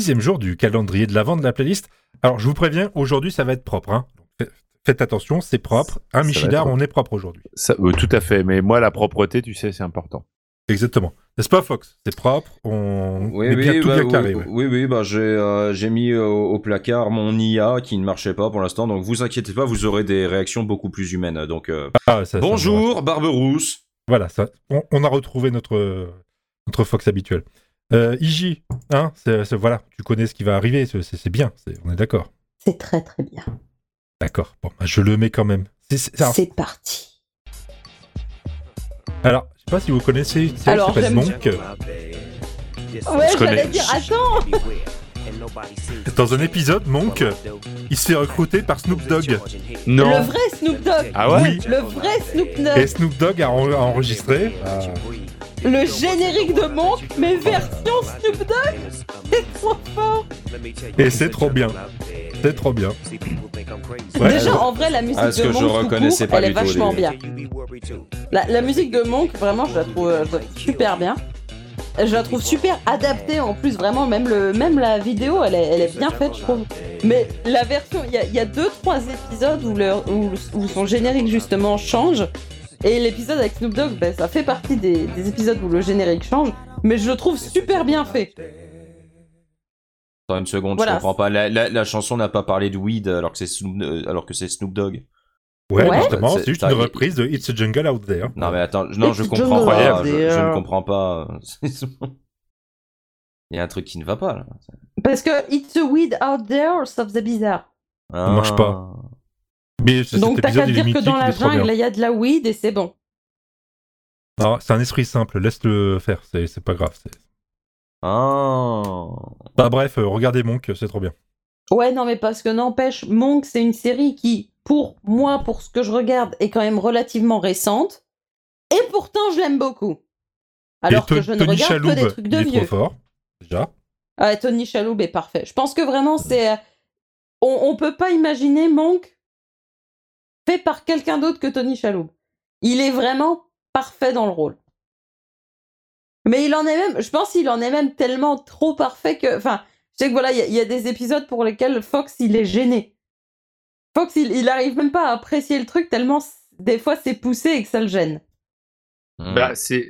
sixième jour du calendrier de l'avant de la playlist. Alors, je vous préviens, aujourd'hui, ça va être propre. Hein. Faites attention, c'est propre. Un Michidar, on est propre aujourd'hui. Euh, tout à fait, mais moi, la propreté, tu sais, c'est important. Exactement. N'est-ce pas, Fox? C'est propre, on oui, oui, tout bah, bien carré. Oui, oui, bah, j'ai euh, mis au, placard mon IA qui ne marchait pas pour l'instant, donc vous inquiétez pas, vous aurez des réactions beaucoup plus humaines. Donc, ah, bonjour, Barberousse. Voilà, ça, on, a retrouvé notre, notre Fox habituel. Euh, Iji, hein, voilà, tu connais ce qui va arriver, c'est bien, on est d'accord. C'est très très bien. D'accord, bon, bah, je le mets quand même. C'est parti. Alors, je sais pas si vous connaissez une série qui s'appelle Monk. Ouais, j'allais dire, attends Dans un épisode, Monk, il se fait recruter par Snoop Dogg. Non. Le vrai Snoop Dogg. Ah ouais Oui. Le vrai Snoop Dogg. Et Snoop Dogg a, enregistré. Ah le générique de Monk, mais version Snoop Dogg C'est trop fort Et c'est trop bien. C'est trop bien. Déjà, en vrai, la musique ah, de Monk, elle est vachement bien. La, musique de Monk, vraiment, je la trouve, super bien. Je la trouve super adaptée en plus, vraiment, même, le, même la vidéo, elle est, elle est bien faite, je trouve. Mais la version, il y a, 2-3 épisodes où, où, où son générique justement change. Et l'épisode avec Snoop Dogg, ben, ça fait partie des, épisodes où le générique change, mais je le trouve super bien fait. Attends une seconde, je comprends pas. La, chanson n'a pas parlé de weed alors que c'est Snoop, euh, alors que c'est Snoop Dogg. Ouais, justement, c'est juste une reprise de It's a Jungle Out There. Non mais attends, non, je comprends pas. Je, ne comprends pas. Il y a un truc qui ne va pas là. Parce que It's a Weed Out There, ça faisait bizarre. Ça marche pas. Donc t'as qu'à dire que dans la jungle, il y a de la weed et c'est bon. c'est un esprit simple, laisse-le faire, c'est pas grave. Oh. Bah bref, euh, regardez Monk, c'est trop bien. Ouais, non, mais parce que n'empêche, Monk, c'est une série qui, pour moi, pour ce que je regarde, est quand même relativement récente. Et pourtant, je l'aime beaucoup. Alors que je ne regarde que des trucs de vieux. Trop fort, déjà. Ouais, Tony Chaloub est parfait. Je pense que vraiment, c'est. Euh, on, on peut pas imaginer Monk fait par quelqu'un d'autre que Tony Chaloub. Il est vraiment parfait dans le rôle. Mais il en est même, je pense qu'il en est même tellement trop parfait que, enfin, je sais que voilà, il y, a des épisodes pour lesquels Fox il est gêné. Fox il, il arrive même pas à apprécier le truc tellement des fois c'est poussé et que ça le gêne. Hmm. Bah, c'est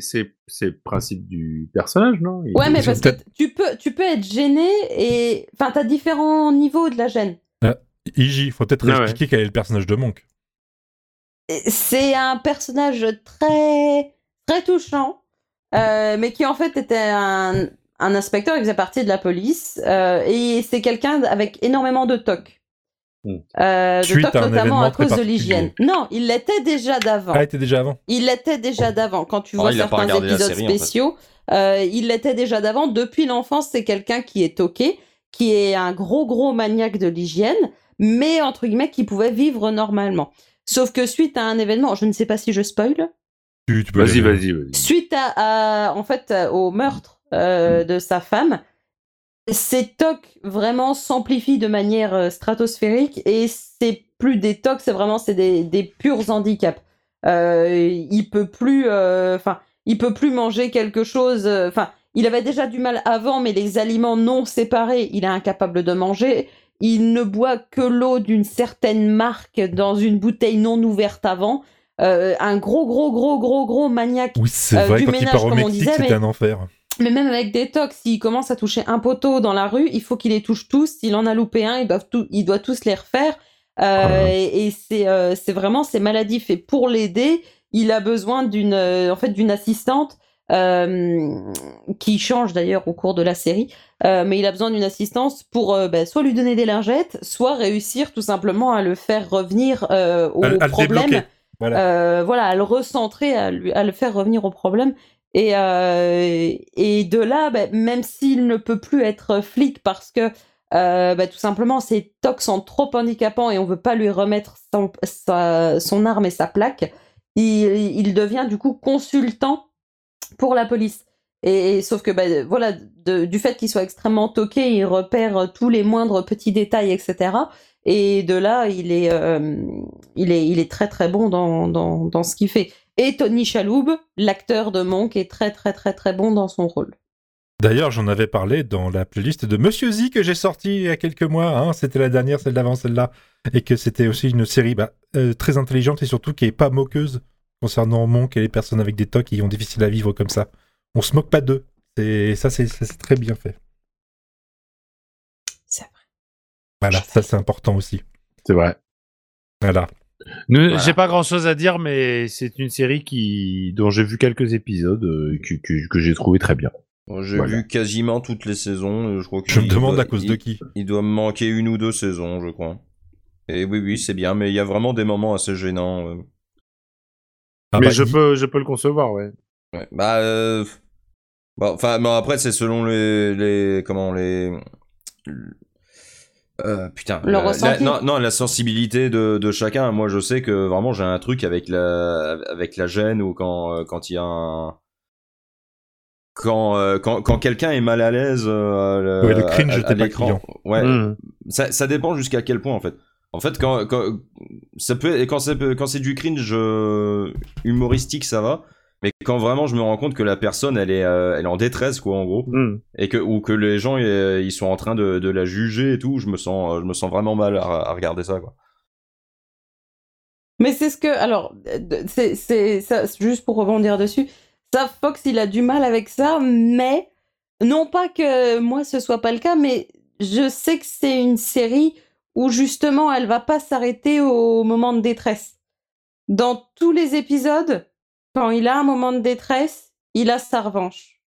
le principe du personnage, non? Ouais, mais parce que tu peux, tu peux être gêné et. Enfin, t'as différents niveaux de la gêne. Euh, il faut peut-être ah expliquer quel est le personnage de Monk c'est un personnage très très touchant, euh, mais qui en fait était un, inspecteur, il faisait partie de la police, euh, et c'est quelqu'un avec énormément de toc. Hmm. Euh, de toc notamment à cause de l'hygiène. Non, il l'était déjà d'avant. Ah, il était déjà avant. Il l'était déjà d'avant. Quand tu vois certains épisodes spéciaux, il l'était déjà d'avant. Depuis l'enfance, c'est quelqu'un qui est toqué, qui est un gros gros maniaque de l'hygiène, mais entre guillemets qui pouvait vivre normalement. Sauf que suite à un événement, je ne sais pas si je spoil. Vas-y, vas-y, vas-y. Suite à, en fait, au meurtre euh, mm. de sa femme, ses tocs vraiment s'amplifient de manière euh, stratosphérique et c'est plus des tocs, c'est vraiment c'est des, des, purs handicaps. Euh, il peut plus, enfin, il peut plus manger quelque chose. Enfin, il avait déjà du mal avant, mais les aliments non séparés, il est incapable de manger il ne boit que l'eau d'une certaine marque dans une bouteille non ouverte avant. Euh, un gros, gros, gros, gros, gros maniaque oui, c'est euh, vrai, du quand ménage, il part au comme on disait. C'est un enfer. Mais même avec des tocs, s'il commence à toucher un poteau dans la rue, il faut qu'il les touche tous. S'il en a loupé un, il doit, tout, il doit tous les refaire. Euh, ah. Et, c'est, c'est vraiment, c'est maladif. Et pour l'aider, il a besoin d'une, en fait, d'une assistante qui change d'ailleurs au cours de la série, euh, mais il a besoin d'une assistance pour euh, bah, soit lui donner des lingettes, soit réussir tout simplement à le faire revenir euh, au problème. voilà. voilà. à le recentrer, à, lui, à le faire revenir au problème. Et, et de là, bah, même s'il ne peut plus être flic parce que bah, tout simplement ses tocs sont trop handicapants et on veut pas lui remettre son, son arme et sa plaque, il, il devient du coup consultant pour la police. Et, sauf que bah, voilà, du fait qu'il soit extrêmement toqué, il repère tous les moindres petits détails, etc. Et de là, il est, euh, il est, il est très très bon dans, dans, dans ce qu'il fait. Et Tony Chaloub, l'acteur de Monk, est très très très très bon dans son rôle. D'ailleurs, j'en avais parlé dans la playlist de Monsieur Z que j'ai sorti il y a quelques mois. Hein. C'était la dernière, celle d'avant, celle-là. Et que c'était aussi une série bah, euh, très intelligente et surtout qui est pas moqueuse concernant Monk et les personnes avec des tocs qui ont difficile à vivre comme ça. On se moque pas d'eux. Et ça, c'est très bien fait. C'est vrai. Voilà, ça c'est important aussi. C'est vrai. Voilà. J'ai pas grand chose à dire, mais c'est une série qui dont j'ai vu quelques épisodes euh, que, que j'ai trouvé très bien. J'ai vu quasiment toutes les saisons. Je, crois je me demande à cause de qui. Il doit me manquer une ou deux saisons, je crois. Et oui, oui, c'est bien, mais il y a vraiment des moments assez gênants. Euh. Ah mais bah, je, peux, je peux le concevoir, ouais. bah, euh... enfin, après, c'est selon les, les. Comment les. Euh, putain, la, non, non, la sensibilité de, de, chacun. Moi, je sais que vraiment, j'ai un truc avec la, avec la gêne ou quand, euh, quand il y a un, quand, euh, quand, quand quelqu'un est mal à l'aise euh, ouais, le cringe à, l'écran. Ouais, hmm. ça, ça dépend jusqu'à quel point en fait. En fait, quand, quand ça peut, quand c'est quand c'est du cringe euh, humoristique, ça va. Mais quand vraiment je me rends compte que la personne elle est elle est en détresse quoi en gros hmm. et que ou que les gens ils sont en train de, de, la juger et tout, je me sens je me sens vraiment mal à, à regarder ça quoi. Mais c'est ce que alors c'est c'est juste pour rebondir dessus, ça, Fox, il a du mal avec ça, mais non pas que moi ce soit pas le cas, mais je sais que c'est une série où justement elle va pas s'arrêter au moment de détresse. Dans tous les épisodes, quand il a un moment de détresse, il a sa revanche.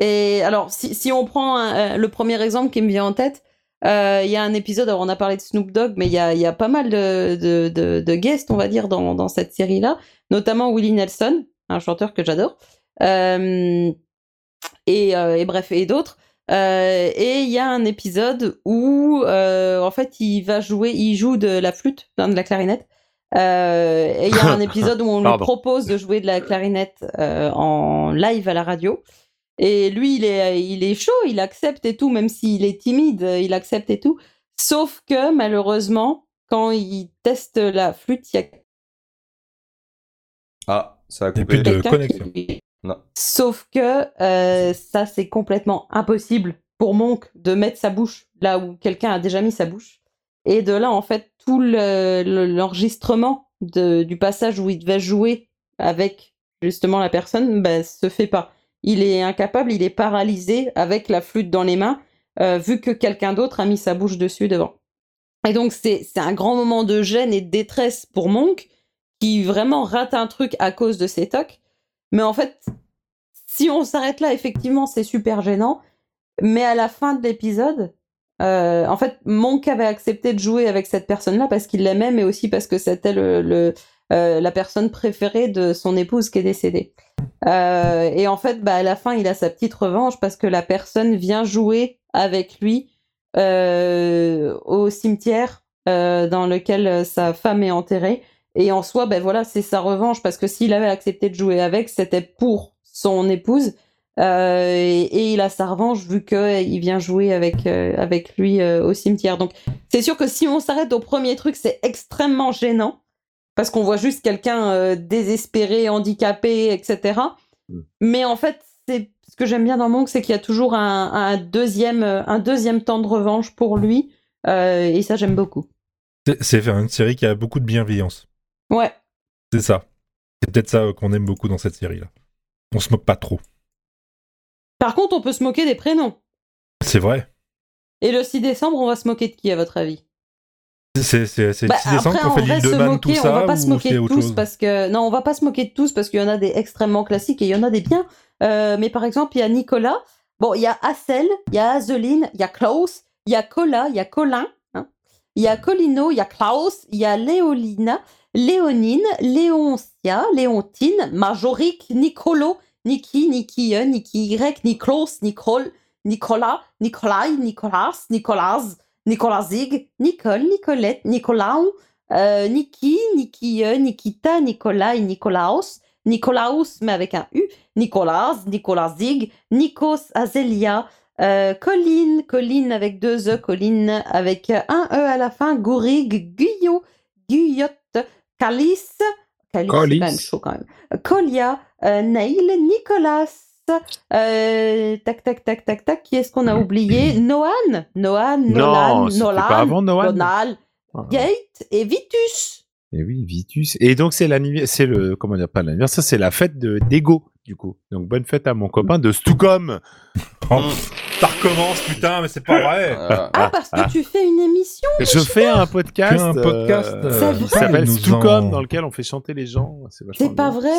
Et alors, si, on prend euh, le premier exemple qui me vient en tête, euh, il y a un épisode, alors on a parlé de Snoop Dogg, mais il y a, pas mal de, guests, on va dire, dans, cette série-là, notamment Willie Nelson, un chanteur que j'adore. Euh, et, bref, et d'autres. Euh, et il y a un épisode où, en fait, il va jouer, il joue de la flûte, de la clarinette. et il y a un épisode où on lui propose de jouer de la clarinette en live à la radio. Et lui, il est, il est chaud, il accepte et tout, même s'il est timide, il accepte et tout. Sauf que malheureusement, quand il teste la flûte, il y a. Ah, ça a coupé de connexion. Sauf que euh, ça, c'est complètement impossible pour Monk de mettre sa bouche là où quelqu'un a déjà mis sa bouche. Et de là, en fait, tout l'enregistrement du passage où il devait jouer avec justement la personne ben, se fait pas. Il est incapable, il est paralysé avec la flûte dans les mains, euh, vu que quelqu'un d'autre a mis sa bouche dessus devant. Et donc, c'est un grand moment de gêne et de détresse pour Monk, qui vraiment rate un truc à cause de ses tocs. Mais en fait, si on s'arrête là, effectivement, c'est super gênant. Mais à la fin de l'épisode, euh, en fait, Monk avait accepté de jouer avec cette personne-là parce qu'il l'aimait, mais aussi parce que c'était euh, la personne préférée de son épouse qui est décédée. Euh, et en fait, bah, à la fin, il a sa petite revanche parce que la personne vient jouer avec lui au cimetière dans lequel sa femme est enterrée. Et en soi, ben voilà, c'est sa revanche parce que s'il avait accepté de jouer avec, c'était pour son épouse. Euh, et, il a sa revanche vu qu'il vient jouer avec, euh, avec lui euh, au cimetière. Donc c'est sûr que si on s'arrête au premier truc, c'est extrêmement gênant parce qu'on voit juste quelqu'un désespéré, handicapé, etc. Mm. Mais en fait, c'est ce que j'aime bien dans Monk, c'est qu'il y a toujours un, un, deuxième, un deuxième temps de revanche pour lui. et ça, j'aime beaucoup. C'est une série qui a beaucoup de bienveillance. Ouais. C'est ça. C'est peut-être ça qu'on aime beaucoup dans cette série-là. On se moque pas trop. Par contre, on peut se moquer des prénoms. C'est vrai. Et le 6 décembre, on va se moquer de qui, à votre avis? C'est le 6 bah, décembre qu'on fait l'île de Man, tout ça On va pas se moquer de tous parce que non, on va pas se moquer de tous parce qu'il y en a des extrêmement classiques et il y en a des biens. Euh, mais par exemple, il y a Nicolas. Bon, il y a Assel, il y a Azeline, il y a Klaus, il y a Cola, il y a Colin, hein. il y a Colino, il y a Klaus, il y a Léolina, Léonine, Léoncia, Léontine, Majorique, Nicolo, Niki, Niki, Niki Y, Niklos, Nicole, Nicolas, Nicolai, Nicolas, Nicolas, Nicolasig, Nicole, Nicolette, Nicolau, euh, Niki, Niki, Nikita, Nicolai, Nicolaus, Nicolaus, mais avec un U, Nicolas, Nicolasig, Nikos, Azelia, euh, Colline, Colline avec deux E, Colline avec un E à la fin, Gourig, Guyot, Guyotte, Même chaud quand même. Colia, euh, Neil, Nicolas, Euh, tac, tac, tac, tac, tac. Qui est-ce qu'on a oublié? Noan Noan, Nolan, Nolan, pas avant Noan. Donald, Ah. Gate et Vitus. Et oui, Vitus. Et donc c'est l'anniversaire, c'est le comment dire pas l'anniversaire, c'est la fête de d'Ego du coup. Donc bonne fête à mon copain de Stucom. Oh, ça recommence, putain, mais c'est pas vrai. Euh, Ah, parce que tu fais une émission Je fais un podcast, un podcast, euh, euh, qui s'appelle en- dans lequel on fait chanter les gens. C'est pas bien. vrai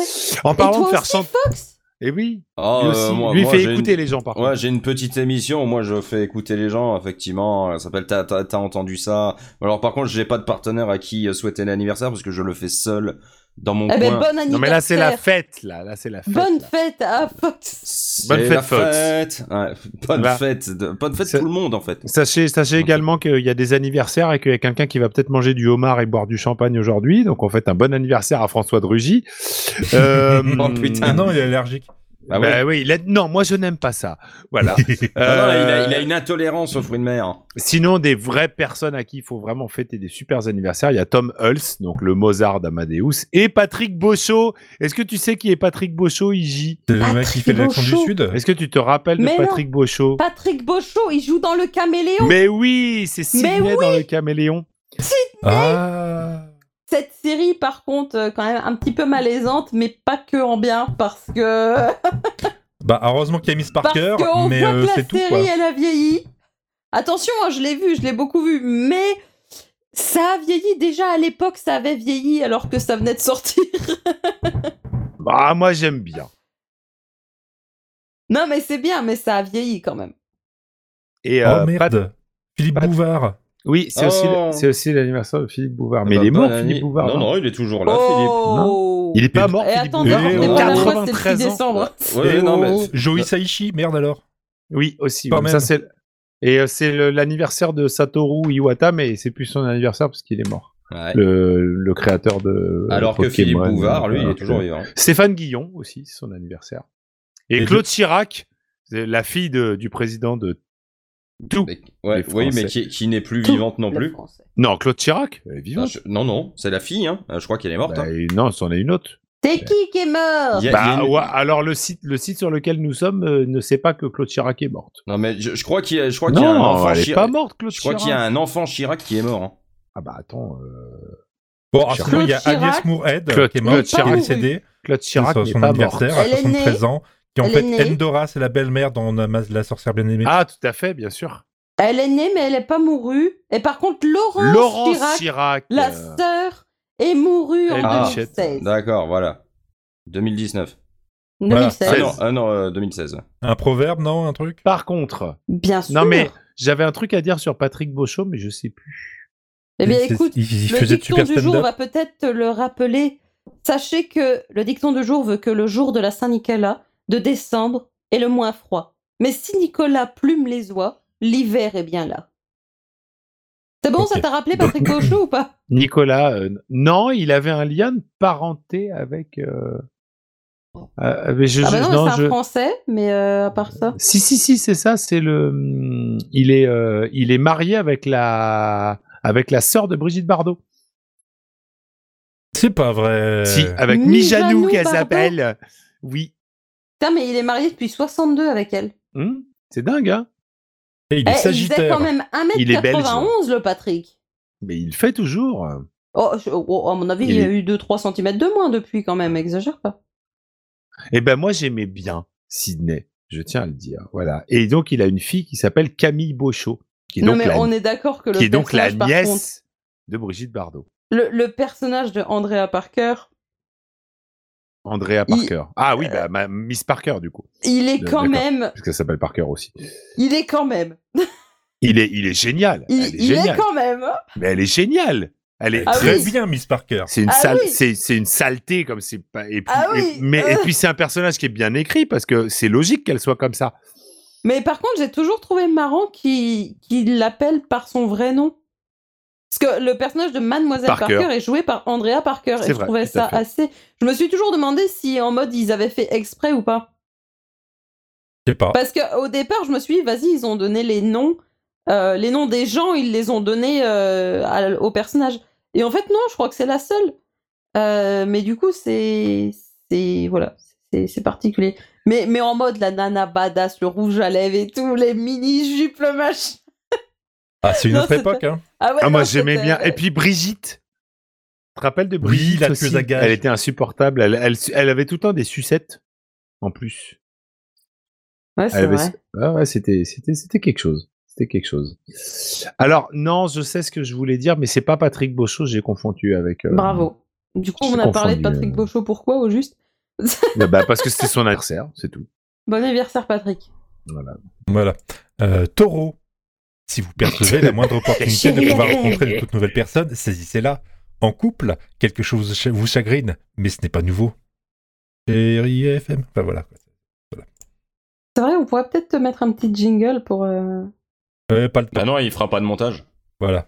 En Et parlant toi de faire chanter. Fox Et oui. oh, lui euh, aussi. moi- lui il moi, fait écouter une- les gens par Ouais, contre. j'ai une petite émission moi je fais écouter les gens, effectivement. Elle s'appelle T'as entendu ça Alors par contre, j'ai pas de partenaire à qui euh, souhaiter l'anniversaire parce que je le fais seul dans mon Eh ben, coin. Non mais là c'est la fête là, là c'est la fête. Bonne là. fête à Fox. Bonne fête, Fox. fête. Ouais, bonne Là. fête. de- Bonne fête tout le monde en fait. Sachez, sachez également qu'il y a des anniversaires et qu'il y a quelqu'un qui va peut-être manger du homard et boire du champagne aujourd'hui. Donc on fait un bon anniversaire à François de Rugy. Euh, Oh, putain. Non, il est allergique. Ah bah oui, il a- non, moi je n'aime pas ça. Voilà. Non, il, a, Euh, il a une intolérance aux fruits de mer. Sinon, des vraies personnes à qui il faut vraiment fêter des super anniversaires, il y a Tom Hulse, donc le Mozart d'Amadeus, et Patrick Beauchot. Est-ce que tu sais qui est Patrick Beauchot, Iji C'est le mec Patrick qui fait de l'accent du Beauchot. Sud. Est-ce que tu te rappelles de Mais. Patrick Beauchot Patrick Beauchot, il joue dans le caméléon. Mais oui, c'est Sidney dans le caméléon. Ah. Cette série, par contre, euh, quand même un petit peu malaisante, mais pas que en bien, parce que Bah, heureusement qu'il y a Miss parce Parker, qu'on mais voit euh, que la c'est tout, série, quoi. elle a vieilli. Attention, hein, je l'ai vu, je l'ai beaucoup vu, mais ça a vieilli déjà à l'époque, ça avait vieilli alors que ça venait de sortir. Bah, moi j'aime bien. non, mais c'est bien, mais ça a vieilli quand même. Et, Oh euh, merde. Pat- Philippe Pat- Bouvard. Oui, c'est aussi, Oh. c'est aussi l'anniversaire de Philippe Bouvard. Mais Bah, il est mort, Philippe année. Bouvard. Non, non, il est toujours là, Philippe. oh Il est pas mort, Et Philippe attendez, Bouvard. Eh, le 93 6 ans. décembre. Ouais, non, mais. oh, Joey Saishi, merde alors. Oui, aussi. Quand oui. même. Ça, c'est... Et euh, c'est l'anniversaire de Satoru Iwata, mais c'est plus son anniversaire parce qu'il est mort. Ouais. Le, le créateur de. Alors que Philippe Bouvard, lui, il est toujours vivant. Stéphane Guillon aussi, c'est son anniversaire. Et, Et Claude Chirac, c'est la fille de- du président de tout. Ouais, oui, mais qui, qui n'est plus Tout vivante non plus. Non, Claude Chirac, elle est Ah, vivante. je- Non, non, c'est la fille, hein. Euh, Je crois qu'elle est morte. Bah, hein. non, c'en est une autre. C'est qui qui est mort? A- Bah, a une- ouais, alors le site, le site sur lequel nous sommes euh, ne sait pas que Claude Chirac est morte. Non, mais je, je crois qu'il y a, je crois qu'il y a un Non, enfant elle est Chirac. pas morte, Claude Je crois Chirac. qu'il y a un enfant Chirac qui est mort. hein. Ah bah attends, euh, Bon, ah, Claude sinon, il y a. Agnès Moorhead, Claude- qui est Claude morte, qui est Chirac. décédée. Claude C'est Chirac son n'est son pas à Elle est 73 ans. Qui en Elle fait, est née. Endora, c'est la belle-mère dans La sorcière bien-aimée. Ah, tout à fait, bien sûr. Elle est née, mais elle n'est pas mourue. Et par contre, Laurence, Laurence Chirac, Chirac. la euh, sœur, est mourue en Elle Ah. 2016. D'accord, voilà. 2019. Voilà. 2016. Ah non, ah non euh, 2016. Un proverbe, non Un truc? Par contre, Bien sûr. non mais j'avais un truc à dire sur Patrick Beauchot, mais je sais plus. Eh bien, écoute, il, il le dicton du jour va peut-être te le rappeler. Sachez que le dicton du jour veut que le jour de la Saint-Nicolas, de décembre, est le moins froid. Mais si Nicolas plume les oies, l'hiver est bien là. C'est bon, ça t'a rappelé Patrick Beauchot ou pas? Nicolas, euh, non, il avait un lien de parenté avec. euh, euh, mais je- Ah bah non, c'est je- un français, mais euh, à part ça. Si si si, c'est ça, c'est le. hum, Il est euh, il est marié avec la avec la sœur de Brigitte Bardot. C'est pas vrai. Si, avec Mijanou Mijanou qu'elle s'appelle. Oui. Putain, mais il est marié depuis 62 avec elle. Hum, c'est dingue, hein Et il est Eh, il sagittaire. quand même Il est belge. 1m91, le Patrick. Mais il fait toujours. Oh, je- oh, à mon avis, Il il, y a est- eu 2-3 cm de moins depuis quand même, exagère pas. Eh ben moi j'aimais bien Sydney, je tiens à le dire. Voilà. Et donc il a une fille qui s'appelle Camille Beauchot, qui est Non, donc mais la, on est d'accord que le qui est donc la contre, nièce de Brigitte Bardot. le, le personnage de Andrea Parker, Andrea Il- Parker. Ah oui, bah, ma- Miss Parker du coup, il est quand même, parce qu'elle s'appelle Parker aussi. il est quand même, Il est, il est génial. il, elle est il est géniale. quand même. hein. Mais elle est géniale. Elle est Ah Très oui. bien, Miss Parker. C'est une Ah sale, oui. c'est, c'est une saleté comme c'est pas. Et puis, Ah et- oui. mais et Euh. puis c'est un personnage qui est bien écrit parce que c'est logique qu'elle soit comme ça. Mais par contre, j'ai toujours trouvé marrant qu'il qu'il l'appelle par son vrai nom. Parce que le personnage de Mademoiselle Parker. Parker, est joué par Andrea Parker. C'est Et vrai, je trouvais ça assez. Je me suis toujours demandé si en mode ils avaient fait exprès ou pas. Je sais pas. Parce qu'au départ, je me suis dit, vas-y, ils ont donné les noms. euh, les noms des gens, ils les ont donnés euh, au personnage. Et en fait, non, je crois que c'est la seule. Euh, mais du coup, c'est. c'est Voilà. C'est c'est c'est particulier. Mais, mais en mode la nana badass, le rouge à lèvres et tout, les mini-jupes, le machin. Ah, c'est une Non, autre époque, hein. Ah, ouais, Ah, moi j'aimais bien. Et puis Brigitte. Tu te rappelles de Brigitte aussi? Gages. Elle était insupportable. Elle, elle, elle avait tout le temps des sucettes en plus. Ouais, c'est avait- vrai. Ah ouais, c'était, c'était, c'était quelque chose. C'était quelque chose. Alors, non, je sais ce que je voulais dire, mais c'est pas Patrick Beauchot, j'ai confondu avec. euh, Bravo. Du coup, on a parlé de Patrick euh. Beauchot, pourquoi au juste? Bah, parce que c'était son anniversaire, c'est tout. Bon anniversaire, Patrick. Voilà. Voilà. Euh, taureau. Si vous percevez la moindre opportunité de pouvoir rencontrer de toutes nouvelles personnes, saisissez-la. En couple, quelque chose ch- vous chagrine, mais ce n'est pas nouveau. Chérie FM. Enfin voilà. quoi. C'est vrai, on pourrait peut-être te mettre un petit jingle pour. euh, pas le temps. Bah non, il fera pas de montage. Voilà.